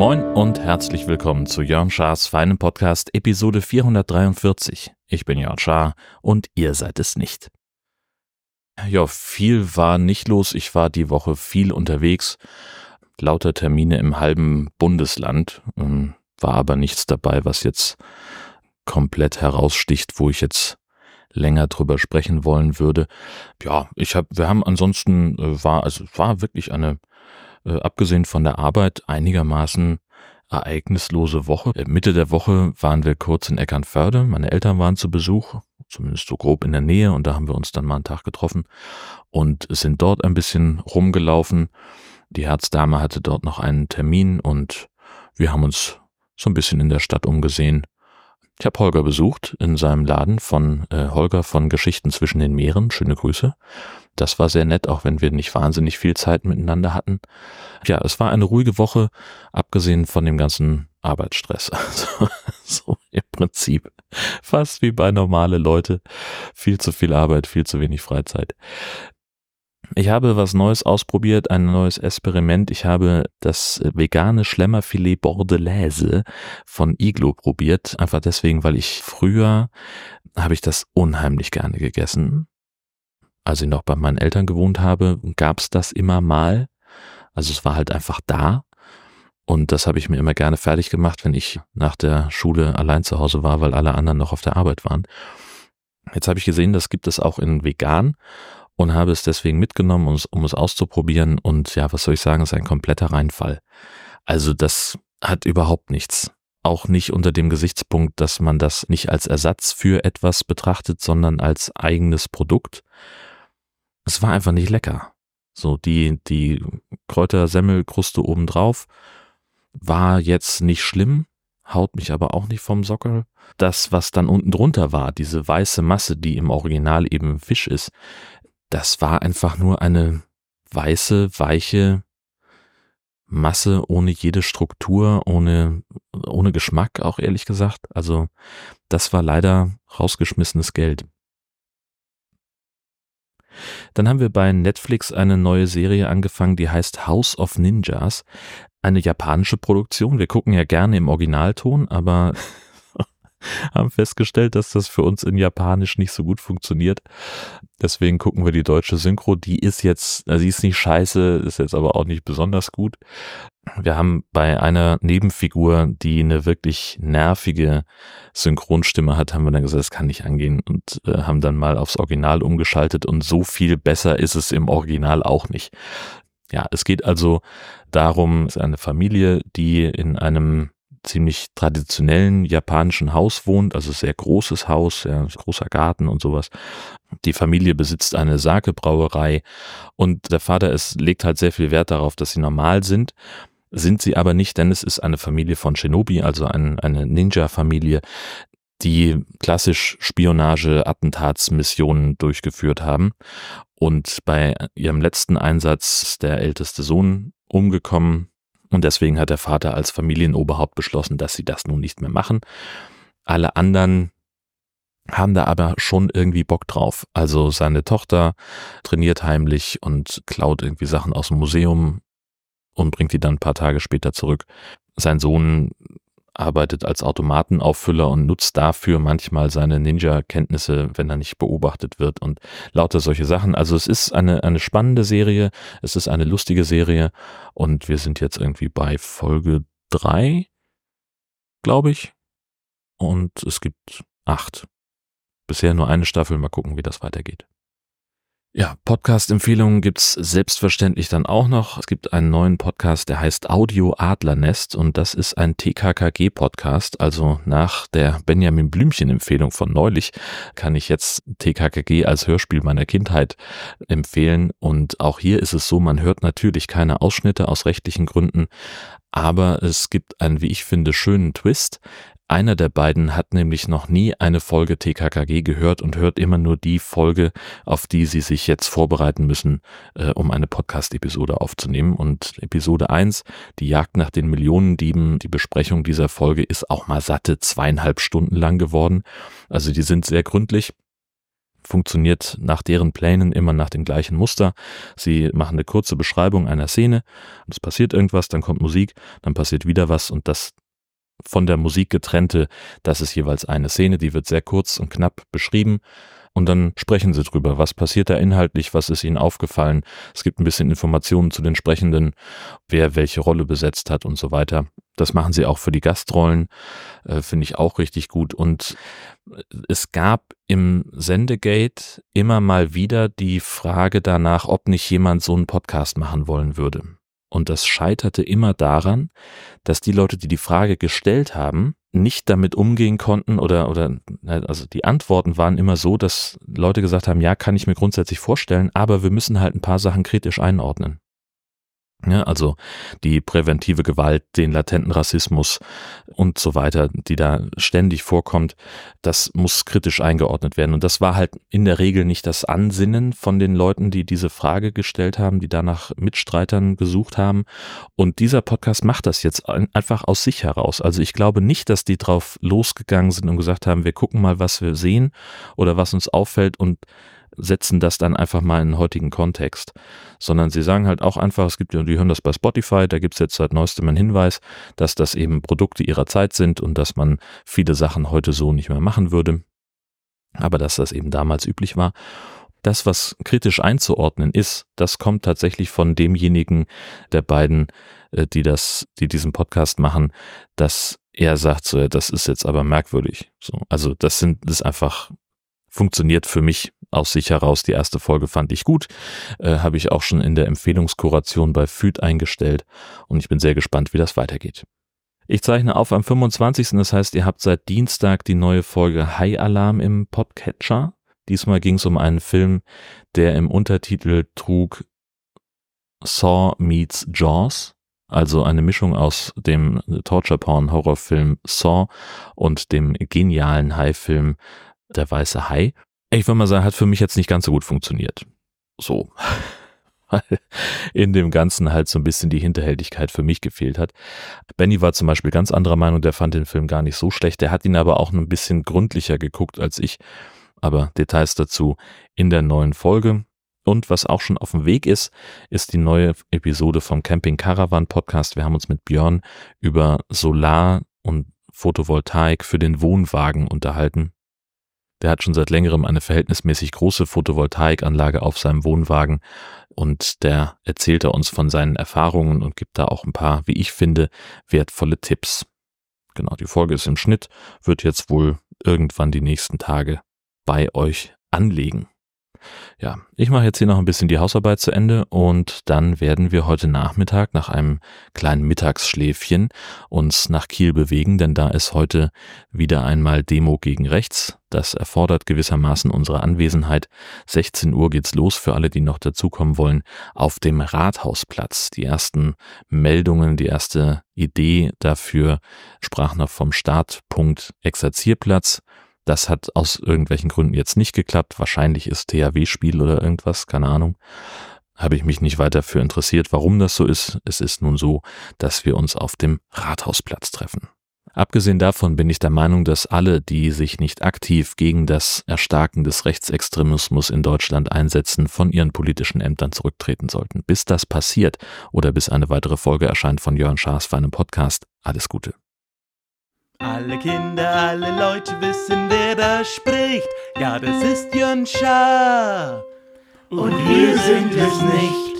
Moin und herzlich willkommen zu Jörn Schars feinem Podcast Episode 443. Ich bin Jörn Schaar und ihr seid es nicht. Ja, viel war nicht los. Ich war die Woche viel unterwegs. Lauter Termine im halben Bundesland. Ähm, war aber nichts dabei, was jetzt komplett heraussticht, wo ich jetzt länger drüber sprechen wollen würde. Ja, ich habe, wir haben ansonsten äh, war, also war wirklich eine äh, abgesehen von der Arbeit einigermaßen ereignislose Woche. Äh, Mitte der Woche waren wir kurz in Eckernförde. Meine Eltern waren zu Besuch, zumindest so grob in der Nähe, und da haben wir uns dann mal einen Tag getroffen und sind dort ein bisschen rumgelaufen. Die Herzdame hatte dort noch einen Termin und wir haben uns so ein bisschen in der Stadt umgesehen. Ich habe Holger besucht in seinem Laden von äh, Holger von Geschichten zwischen den Meeren. Schöne Grüße. Das war sehr nett, auch wenn wir nicht wahnsinnig viel Zeit miteinander hatten. Ja, es war eine ruhige Woche, abgesehen von dem ganzen Arbeitsstress. Also, so im Prinzip fast wie bei normale Leute. Viel zu viel Arbeit, viel zu wenig Freizeit. Ich habe was Neues ausprobiert, ein neues Experiment. Ich habe das vegane Schlemmerfilet Bordelaise von Iglo probiert. Einfach deswegen, weil ich früher habe ich das unheimlich gerne gegessen als ich noch bei meinen Eltern gewohnt habe, gab es das immer mal. Also es war halt einfach da. Und das habe ich mir immer gerne fertig gemacht, wenn ich nach der Schule allein zu Hause war, weil alle anderen noch auf der Arbeit waren. Jetzt habe ich gesehen, das gibt es auch in vegan und habe es deswegen mitgenommen, um es, um es auszuprobieren. Und ja, was soll ich sagen, ist ein kompletter Reinfall. Also das hat überhaupt nichts. Auch nicht unter dem Gesichtspunkt, dass man das nicht als Ersatz für etwas betrachtet, sondern als eigenes Produkt es war einfach nicht lecker. So, die, die Kräutersemmelkruste obendrauf war jetzt nicht schlimm, haut mich aber auch nicht vom Sockel. Das, was dann unten drunter war, diese weiße Masse, die im Original eben Fisch ist, das war einfach nur eine weiße, weiche Masse ohne jede Struktur, ohne, ohne Geschmack auch ehrlich gesagt. Also das war leider rausgeschmissenes Geld. Dann haben wir bei Netflix eine neue Serie angefangen, die heißt House of Ninjas. Eine japanische Produktion. Wir gucken ja gerne im Originalton, aber haben festgestellt, dass das für uns in Japanisch nicht so gut funktioniert. Deswegen gucken wir die deutsche Synchro. Die ist jetzt, sie ist nicht scheiße, ist jetzt aber auch nicht besonders gut. Wir haben bei einer Nebenfigur, die eine wirklich nervige Synchronstimme hat, haben wir dann gesagt, das kann nicht angehen und äh, haben dann mal aufs Original umgeschaltet und so viel besser ist es im Original auch nicht. Ja, es geht also darum, es ist eine Familie, die in einem ziemlich traditionellen japanischen Haus wohnt, also sehr großes Haus, ja, großer Garten und sowas. Die Familie besitzt eine Sake-Brauerei und der Vater ist, legt halt sehr viel Wert darauf, dass sie normal sind. Sind sie aber nicht, denn es ist eine Familie von Shinobi, also ein, eine Ninja-Familie, die klassisch Spionage-Attentatsmissionen durchgeführt haben. Und bei ihrem letzten Einsatz ist der älteste Sohn umgekommen, und deswegen hat der Vater als Familienoberhaupt beschlossen, dass sie das nun nicht mehr machen. Alle anderen haben da aber schon irgendwie Bock drauf. Also seine Tochter trainiert heimlich und klaut irgendwie Sachen aus dem Museum und bringt die dann ein paar Tage später zurück. Sein Sohn arbeitet als Automatenauffüller und nutzt dafür manchmal seine Ninja-Kenntnisse, wenn er nicht beobachtet wird und lauter solche Sachen. Also es ist eine, eine spannende Serie, es ist eine lustige Serie und wir sind jetzt irgendwie bei Folge drei, glaube ich. Und es gibt acht. Bisher nur eine Staffel, mal gucken, wie das weitergeht. Ja, Podcast-Empfehlungen gibt's selbstverständlich dann auch noch. Es gibt einen neuen Podcast, der heißt Audio Adlernest und das ist ein TKKG-Podcast. Also nach der Benjamin Blümchen-Empfehlung von neulich kann ich jetzt TKKG als Hörspiel meiner Kindheit empfehlen. Und auch hier ist es so, man hört natürlich keine Ausschnitte aus rechtlichen Gründen, aber es gibt einen, wie ich finde, schönen Twist. Einer der beiden hat nämlich noch nie eine Folge TKKG gehört und hört immer nur die Folge, auf die sie sich jetzt vorbereiten müssen, äh, um eine Podcast-Episode aufzunehmen. Und Episode 1, die Jagd nach den Millionendieben, die Besprechung dieser Folge ist auch mal satte zweieinhalb Stunden lang geworden. Also die sind sehr gründlich funktioniert nach deren Plänen immer nach dem gleichen Muster. Sie machen eine kurze Beschreibung einer Szene, es passiert irgendwas, dann kommt Musik, dann passiert wieder was und das von der Musik getrennte, das ist jeweils eine Szene, die wird sehr kurz und knapp beschrieben und dann sprechen sie drüber, was passiert da inhaltlich, was ist ihnen aufgefallen. Es gibt ein bisschen Informationen zu den Sprechenden, wer welche Rolle besetzt hat und so weiter. Das machen sie auch für die Gastrollen, äh, finde ich auch richtig gut. Und es gab im Sendegate immer mal wieder die Frage danach, ob nicht jemand so einen Podcast machen wollen würde. Und das scheiterte immer daran, dass die Leute, die die Frage gestellt haben, nicht damit umgehen konnten oder, oder, also die Antworten waren immer so, dass Leute gesagt haben, ja, kann ich mir grundsätzlich vorstellen, aber wir müssen halt ein paar Sachen kritisch einordnen. Ja, also die präventive Gewalt, den latenten Rassismus und so weiter, die da ständig vorkommt, das muss kritisch eingeordnet werden. Und das war halt in der Regel nicht das Ansinnen von den Leuten, die diese Frage gestellt haben, die danach Mitstreitern gesucht haben. Und dieser Podcast macht das jetzt einfach aus sich heraus. Also ich glaube nicht, dass die drauf losgegangen sind und gesagt haben, wir gucken mal, was wir sehen oder was uns auffällt und setzen das dann einfach mal in den heutigen Kontext, sondern sie sagen halt auch einfach, es gibt, die hören das bei Spotify, da gibt es jetzt seit neuestem einen Hinweis, dass das eben Produkte ihrer Zeit sind und dass man viele Sachen heute so nicht mehr machen würde, aber dass das eben damals üblich war. Das, was kritisch einzuordnen ist, das kommt tatsächlich von demjenigen der beiden, äh, die das, die diesen Podcast machen, dass er sagt so, das ist jetzt aber merkwürdig. So, also das sind, das ist einfach funktioniert für mich aus sich heraus. Die erste Folge fand ich gut, äh, habe ich auch schon in der Empfehlungskuration bei FÜD eingestellt und ich bin sehr gespannt, wie das weitergeht. Ich zeichne auf am 25. Das heißt, ihr habt seit Dienstag die neue Folge High Alarm im Podcatcher. Diesmal ging es um einen Film, der im Untertitel trug Saw meets Jaws, also eine Mischung aus dem Torture-Porn-Horrorfilm Saw und dem genialen High-Film Der Weiße Hai. Ich würde mal sagen, hat für mich jetzt nicht ganz so gut funktioniert. So. Weil in dem Ganzen halt so ein bisschen die Hinterhältigkeit für mich gefehlt hat. Benny war zum Beispiel ganz anderer Meinung, der fand den Film gar nicht so schlecht. Der hat ihn aber auch ein bisschen gründlicher geguckt als ich. Aber Details dazu in der neuen Folge. Und was auch schon auf dem Weg ist, ist die neue Episode vom Camping Caravan Podcast. Wir haben uns mit Björn über Solar und Photovoltaik für den Wohnwagen unterhalten. Der hat schon seit längerem eine verhältnismäßig große Photovoltaikanlage auf seinem Wohnwagen und der erzählt er uns von seinen Erfahrungen und gibt da auch ein paar, wie ich finde, wertvolle Tipps. Genau, die Folge ist im Schnitt, wird jetzt wohl irgendwann die nächsten Tage bei euch anlegen. Ja, ich mache jetzt hier noch ein bisschen die Hausarbeit zu Ende und dann werden wir heute Nachmittag nach einem kleinen Mittagsschläfchen uns nach Kiel bewegen, denn da ist heute wieder einmal Demo gegen rechts. Das erfordert gewissermaßen unsere Anwesenheit. 16 Uhr geht's los für alle, die noch dazukommen wollen, auf dem Rathausplatz. Die ersten Meldungen, die erste Idee dafür sprach noch vom Startpunkt Exerzierplatz. Das hat aus irgendwelchen Gründen jetzt nicht geklappt. Wahrscheinlich ist THW-Spiel oder irgendwas, keine Ahnung. Habe ich mich nicht weiter für interessiert, warum das so ist. Es ist nun so, dass wir uns auf dem Rathausplatz treffen. Abgesehen davon bin ich der Meinung, dass alle, die sich nicht aktiv gegen das Erstarken des Rechtsextremismus in Deutschland einsetzen, von ihren politischen Ämtern zurücktreten sollten. Bis das passiert oder bis eine weitere Folge erscheint von Jörn Schaas für einen Podcast, alles Gute. Alle Kinder, alle Leute wissen, wer da spricht. Ja, das ist Jön Schaar. Und wir sind es nicht.